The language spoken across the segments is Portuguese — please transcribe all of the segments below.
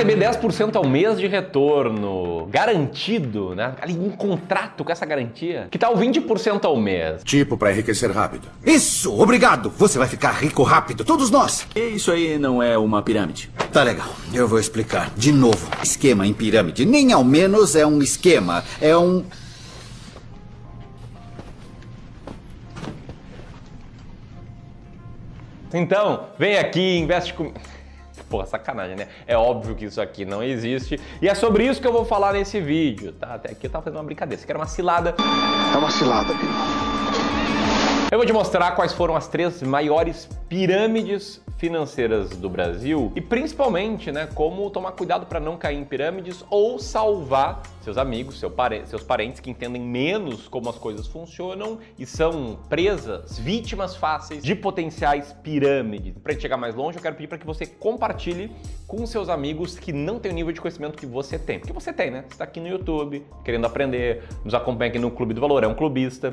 receber 10% ao mês de retorno, garantido, né? Ali um contrato com essa garantia. Que tal 20% ao mês? Tipo para enriquecer rápido. Isso, obrigado. Você vai ficar rico rápido, todos nós. Isso aí não é uma pirâmide. Tá legal, eu vou explicar. De novo, esquema em pirâmide. Nem ao menos é um esquema, é um Então, vem aqui, investe com. Porra, sacanagem, né? É óbvio que isso aqui não existe. E é sobre isso que eu vou falar nesse vídeo, tá? Até aqui eu tava fazendo uma brincadeira. Isso aqui era uma cilada. É uma cilada, Bill. Eu vou te mostrar quais foram as três maiores pirâmides financeiras do Brasil e principalmente, né, como tomar cuidado para não cair em pirâmides ou salvar seus amigos, seu pare seus parentes que entendem menos como as coisas funcionam e são presas, vítimas fáceis de potenciais pirâmides. Para chegar mais longe, eu quero pedir para que você compartilhe com seus amigos que não têm o nível de conhecimento que você tem. Porque você tem, né? Você está aqui no YouTube, querendo aprender, nos acompanha aqui no Clube do Valor, é um clubista.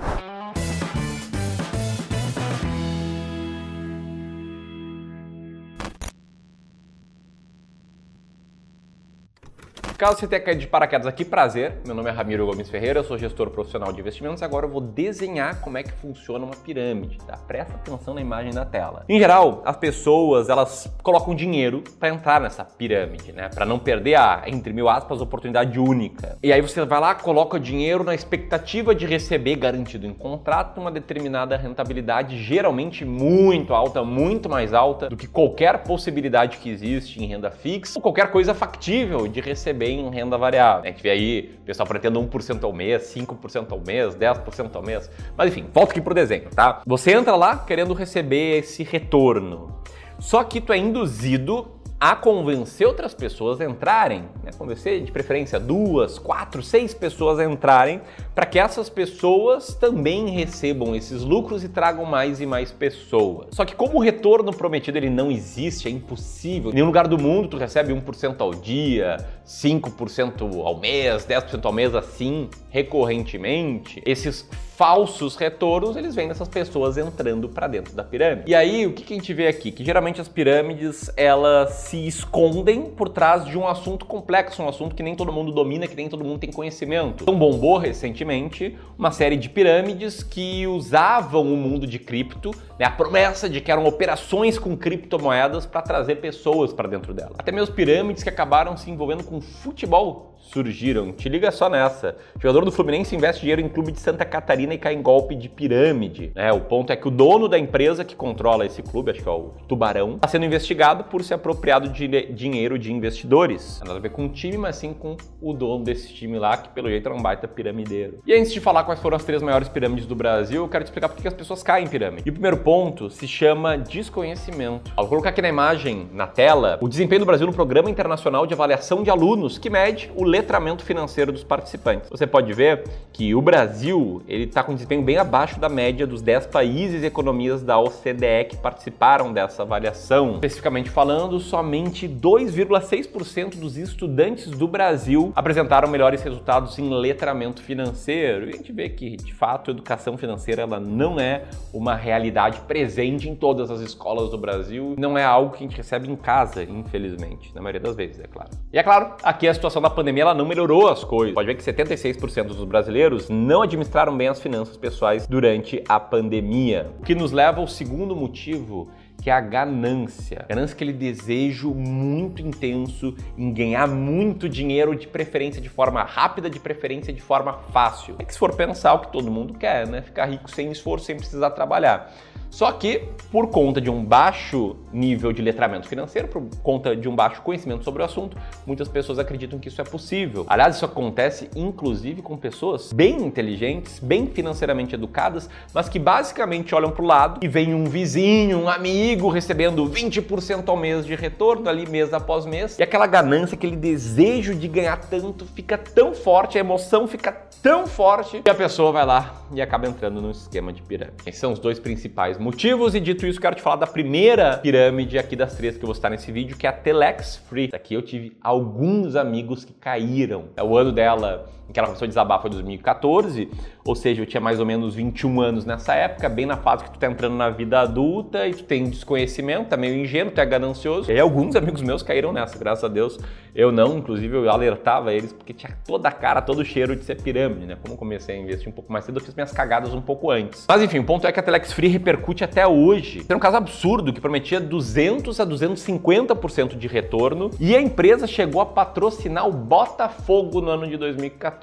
Caso você tenha caído de paraquedas aqui, prazer. Meu nome é Ramiro Gomes Ferreira, eu sou gestor profissional de investimentos. Agora eu vou desenhar como é que funciona uma pirâmide, tá? Presta atenção na imagem da tela. Em geral, as pessoas, elas colocam dinheiro para entrar nessa pirâmide, né? Para não perder a, entre mil aspas, oportunidade única. E aí você vai lá, coloca dinheiro na expectativa de receber garantido em contrato uma determinada rentabilidade, geralmente muito alta, muito mais alta do que qualquer possibilidade que existe em renda fixa ou qualquer coisa factível de receber em renda variável. A gente vê aí o pessoal pretendo 1% ao mês, 5% ao mês, 10% ao mês. Mas enfim, volta aqui pro desenho, tá? Você entra lá querendo receber esse retorno. Só que tu é induzido a convencer outras pessoas a entrarem, né? convencer de preferência duas, quatro, seis pessoas a entrarem, para que essas pessoas também recebam esses lucros e tragam mais e mais pessoas. Só que como o retorno prometido ele não existe, é impossível. Em nenhum lugar do mundo tu recebe 1% ao dia, 5% ao mês, 10% ao mês assim, recorrentemente. Esses falsos retornos, eles vêm dessas pessoas entrando para dentro da pirâmide. E aí, o que, que a gente vê aqui? Que geralmente as pirâmides, elas se escondem por trás de um assunto complexo, um assunto que nem todo mundo domina, que nem todo mundo tem conhecimento. Então bombou recentemente uma série de pirâmides que usavam o mundo de cripto, né, a promessa de que eram operações com criptomoedas para trazer pessoas para dentro dela. Até mesmo pirâmides que acabaram se envolvendo com futebol surgiram. Te liga só nessa. O jogador do Fluminense investe dinheiro em clube de Santa Catarina e cai em golpe de pirâmide. Né? O ponto é que o dono da empresa que controla esse clube, acho que é o Tubarão, está sendo investigado por se apropriado de dinheiro de investidores. Nada a ver com o time, mas sim com o dono desse time lá, que pelo jeito era um baita piramideiro. E antes de falar quais foram as três maiores pirâmides do Brasil, eu quero te explicar por que as pessoas caem em pirâmide. E o primeiro ponto se chama desconhecimento. Vou colocar aqui na imagem, na tela, o desempenho do Brasil no Programa Internacional de Avaliação de Alunos, que mede o letramento financeiro dos participantes. Você pode ver que o Brasil ele está com desempenho bem abaixo da média dos 10 países e economias da OCDE que participaram dessa avaliação. Especificamente falando, somente 2,6% dos estudantes do Brasil apresentaram melhores resultados em letramento financeiro. E a gente vê que, de fato, a educação financeira ela não é uma realidade presente em todas as escolas do Brasil, não é algo que a gente recebe em casa, infelizmente, na maioria das vezes, é claro. E é claro, aqui a situação da pandemia ela não melhorou as coisas. Pode ver que 76% dos brasileiros não administraram bem as finanças pessoais durante a pandemia. O que nos leva ao segundo motivo que é a ganância. Ganância é aquele desejo muito intenso em ganhar muito dinheiro, de preferência de forma rápida, de preferência de forma fácil. É que se for pensar o que todo mundo quer, né? Ficar rico sem esforço, sem precisar trabalhar. Só que, por conta de um baixo nível de letramento financeiro, por conta de um baixo conhecimento sobre o assunto, muitas pessoas acreditam que isso é possível. Aliás, isso acontece inclusive com pessoas bem inteligentes, bem financeiramente educadas, mas que basicamente olham para o lado e vem um vizinho, um amigo recebendo 20% ao mês de retorno ali mês após mês, e aquela ganância, aquele desejo de ganhar tanto fica tão forte, a emoção fica tão forte que a pessoa vai lá e acaba entrando num esquema de pirâmide. Esses são os dois principais principais motivos. E dito isso, quero te falar da primeira pirâmide aqui das três que eu vou citar nesse vídeo, que é a Telex Free. Aqui eu tive alguns amigos que caíram. É o ano dela em que ela começou a desabar foi 2014, ou seja, eu tinha mais ou menos 21 anos nessa época, bem na fase que tu tá entrando na vida adulta e tu tem desconhecimento, tá meio ingênuo, tu é ganancioso. E aí alguns amigos meus caíram nessa, graças a Deus. Eu não, inclusive eu alertava eles porque tinha toda a cara, todo o cheiro de ser pirâmide, né? Como eu comecei a investir um pouco mais cedo, eu fiz minhas cagadas um pouco antes. Mas enfim, o ponto é que a Telex Free repercute até hoje. Era um caso absurdo que prometia 200 a 250% de retorno e a empresa chegou a patrocinar o Botafogo no ano de 2014,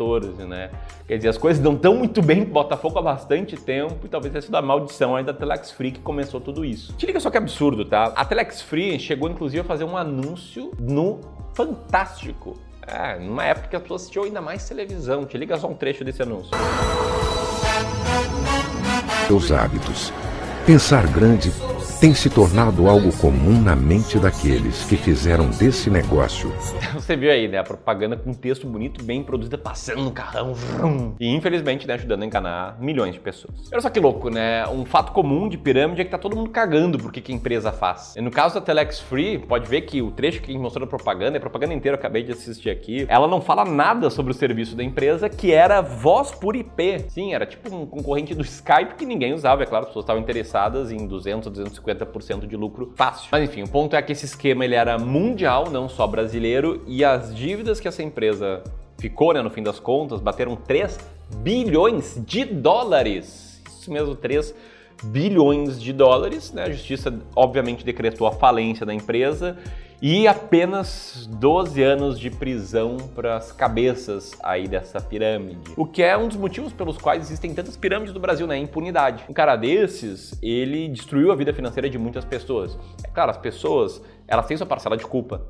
né? Quer dizer, as coisas não estão muito bem pro Botafogo há bastante tempo e talvez tenha sido a maldição aí da Telex Free que começou tudo isso. Te liga só que absurdo, tá? A Telex Free chegou inclusive a fazer um anúncio no Fantástico. É, numa época que as pessoas assistiam ainda mais televisão. Te liga só um trecho desse anúncio. Os hábitos. Pensar grande tem se tornado algo comum na mente daqueles que fizeram desse negócio. Você viu aí, né? A propaganda com um texto bonito, bem produzida, passando no carrão. Vrum, e infelizmente, né, ajudando a enganar milhões de pessoas. Olha só que louco, né? Um fato comum de pirâmide é que tá todo mundo cagando por que a empresa faz. E no caso da Telex Free, pode ver que o trecho que mostrou a propaganda, a propaganda inteira eu acabei de assistir aqui, ela não fala nada sobre o serviço da empresa, que era voz por IP. Sim, era tipo um concorrente do Skype que ninguém usava, é claro, as pessoas estavam interessadas em 200 ou 250 50% de lucro fácil. Mas enfim, o ponto é que esse esquema ele era mundial, não só brasileiro, e as dívidas que essa empresa ficou, né, no fim das contas, bateram 3 bilhões de dólares. Isso mesmo, 3 bilhões de dólares. Né? A justiça, obviamente, decretou a falência da empresa e apenas 12 anos de prisão para as cabeças aí dessa pirâmide. O que é um dos motivos pelos quais existem tantas pirâmides no Brasil, né? Impunidade. Um cara desses, ele destruiu a vida financeira de muitas pessoas. É claro, as pessoas, elas têm sua parcela de culpa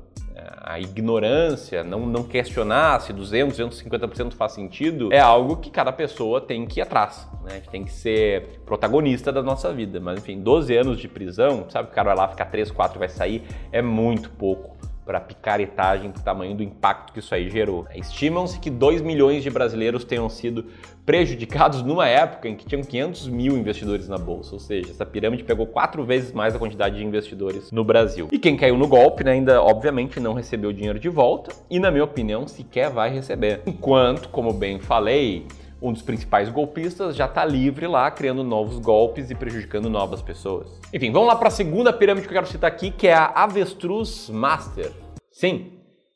a ignorância, não, não questionar se 200, 250% faz sentido, é algo que cada pessoa tem que ir atrás, né? tem que ser protagonista da nossa vida. Mas enfim, 12 anos de prisão, sabe que o cara vai lá ficar 3, 4 e vai sair, é muito pouco para picaretagem do tamanho do impacto que isso aí gerou. Estimam-se que 2 milhões de brasileiros tenham sido prejudicados numa época em que tinham 500 mil investidores na bolsa, ou seja, essa pirâmide pegou quatro vezes mais a quantidade de investidores no Brasil. E quem caiu no golpe né, ainda, obviamente, não recebeu o dinheiro de volta e, na minha opinião, sequer vai receber. Enquanto, como bem falei, um dos principais golpistas já está livre lá, criando novos golpes e prejudicando novas pessoas. Enfim, vamos lá para a segunda pirâmide que eu quero citar aqui, que é a Avestruz Master. Sim,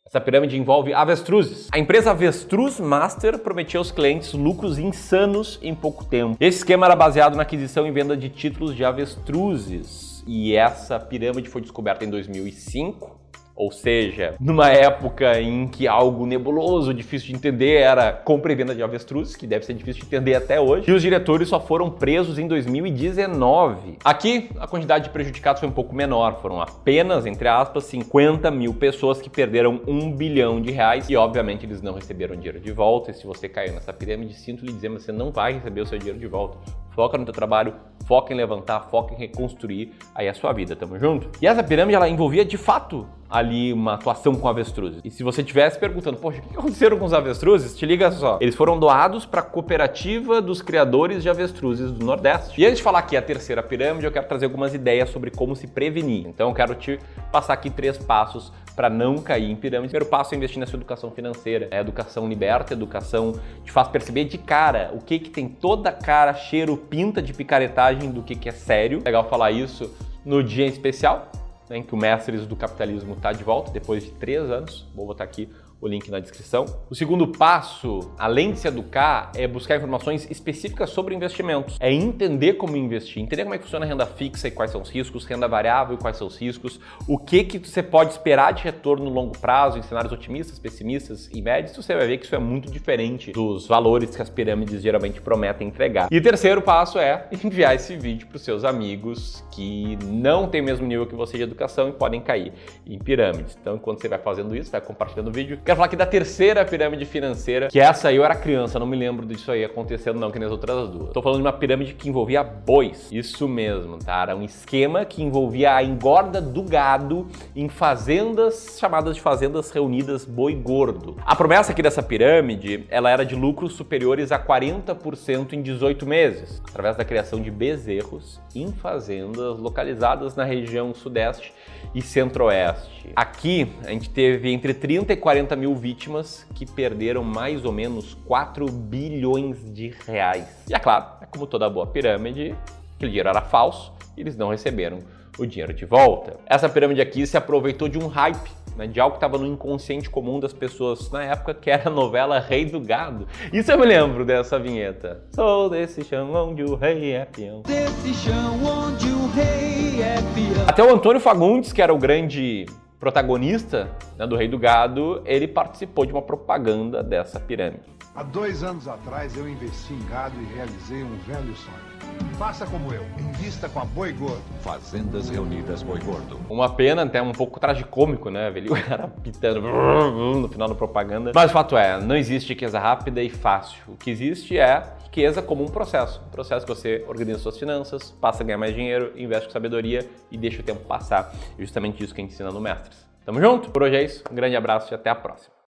essa pirâmide envolve avestruzes. A empresa Avestruz Master prometia aos clientes lucros insanos em pouco tempo. Esse esquema era baseado na aquisição e venda de títulos de avestruzes. E essa pirâmide foi descoberta em 2005 ou seja, numa época em que algo nebuloso, difícil de entender, era compra e venda de avestruzes, que deve ser difícil de entender até hoje, e os diretores só foram presos em 2019. Aqui, a quantidade de prejudicados foi um pouco menor, foram apenas, entre aspas, 50 mil pessoas que perderam um bilhão de reais, e obviamente eles não receberam dinheiro de volta, e se você caiu nessa pirâmide, sinto lhe dizer, mas você não vai receber o seu dinheiro de volta. Foca no teu trabalho, foca em levantar, foca em reconstruir aí a sua vida, tamo junto? E essa pirâmide, ela envolvia de fato ali uma atuação com avestruzes. E se você estivesse perguntando, poxa, o que aconteceram com os avestruzes? Te liga só. Eles foram doados para a cooperativa dos criadores de avestruzes do Nordeste. E antes de falar aqui a terceira pirâmide, eu quero trazer algumas ideias sobre como se prevenir. Então eu quero te passar aqui três passos para não cair em pirâmide. O primeiro passo é investir na sua educação financeira. É educação liberta, educação te faz perceber de cara o que que tem toda a cara, cheiro, pinta de picaretagem do que que é sério. Legal falar isso no dia especial, né, em que o Mestres do Capitalismo está de volta depois de três anos. Vou botar aqui o link na descrição. O segundo passo, além de se educar, é buscar informações específicas sobre investimentos. É entender como investir, entender como é que funciona a renda fixa e quais são os riscos, renda variável e quais são os riscos, o que, que você pode esperar de retorno no longo prazo, em cenários otimistas, pessimistas e médios, você vai ver que isso é muito diferente dos valores que as pirâmides geralmente prometem entregar. E o terceiro passo é enviar esse vídeo para os seus amigos que não têm o mesmo nível que você de educação e podem cair em pirâmides. Então, enquanto você vai fazendo isso, vai compartilhando o vídeo, Quero falar aqui da terceira pirâmide financeira, que essa aí eu era criança, não me lembro disso aí acontecendo não, que nem as outras duas. Tô falando de uma pirâmide que envolvia bois. Isso mesmo, tá? Era um esquema que envolvia a engorda do gado em fazendas chamadas de fazendas reunidas boi gordo. A promessa aqui dessa pirâmide, ela era de lucros superiores a 40% em 18 meses, através da criação de bezerros em fazendas localizadas na região sudeste e centro-oeste. Aqui a gente teve entre 30 e 40 mil vítimas que perderam mais ou menos 4 bilhões de reais. E é claro, é como toda boa pirâmide, aquele dinheiro era falso e eles não receberam o dinheiro de volta. Essa pirâmide aqui se aproveitou de um hype, né, de algo que estava no inconsciente comum das pessoas na época, que era a novela Rei do Gado. Isso eu me lembro dessa vinheta. Sou desse chão onde o rei é peão. Desse chão onde o rei é peão. Até o Antônio Fagundes, que era o grande protagonista né, do Rei do Gado, ele participou de uma propaganda dessa pirâmide. Há dois anos atrás eu investi em gado e realizei um velho sonho. Faça como eu, invista com a Boi Gordo. Fazendas Reunidas Boi Gordo. Uma pena, até um pouco tragicômico, né? Ver o cara pitando no final da propaganda. Mas o fato é, não existe riqueza rápida e fácil. O que existe é riqueza como um processo. Um processo que você organiza suas finanças, passa a ganhar mais dinheiro, investe com sabedoria e deixa o tempo passar. E justamente isso que a gente ensina no Mestres. Tamo junto? Por hoje é isso. Um grande abraço e até a próxima.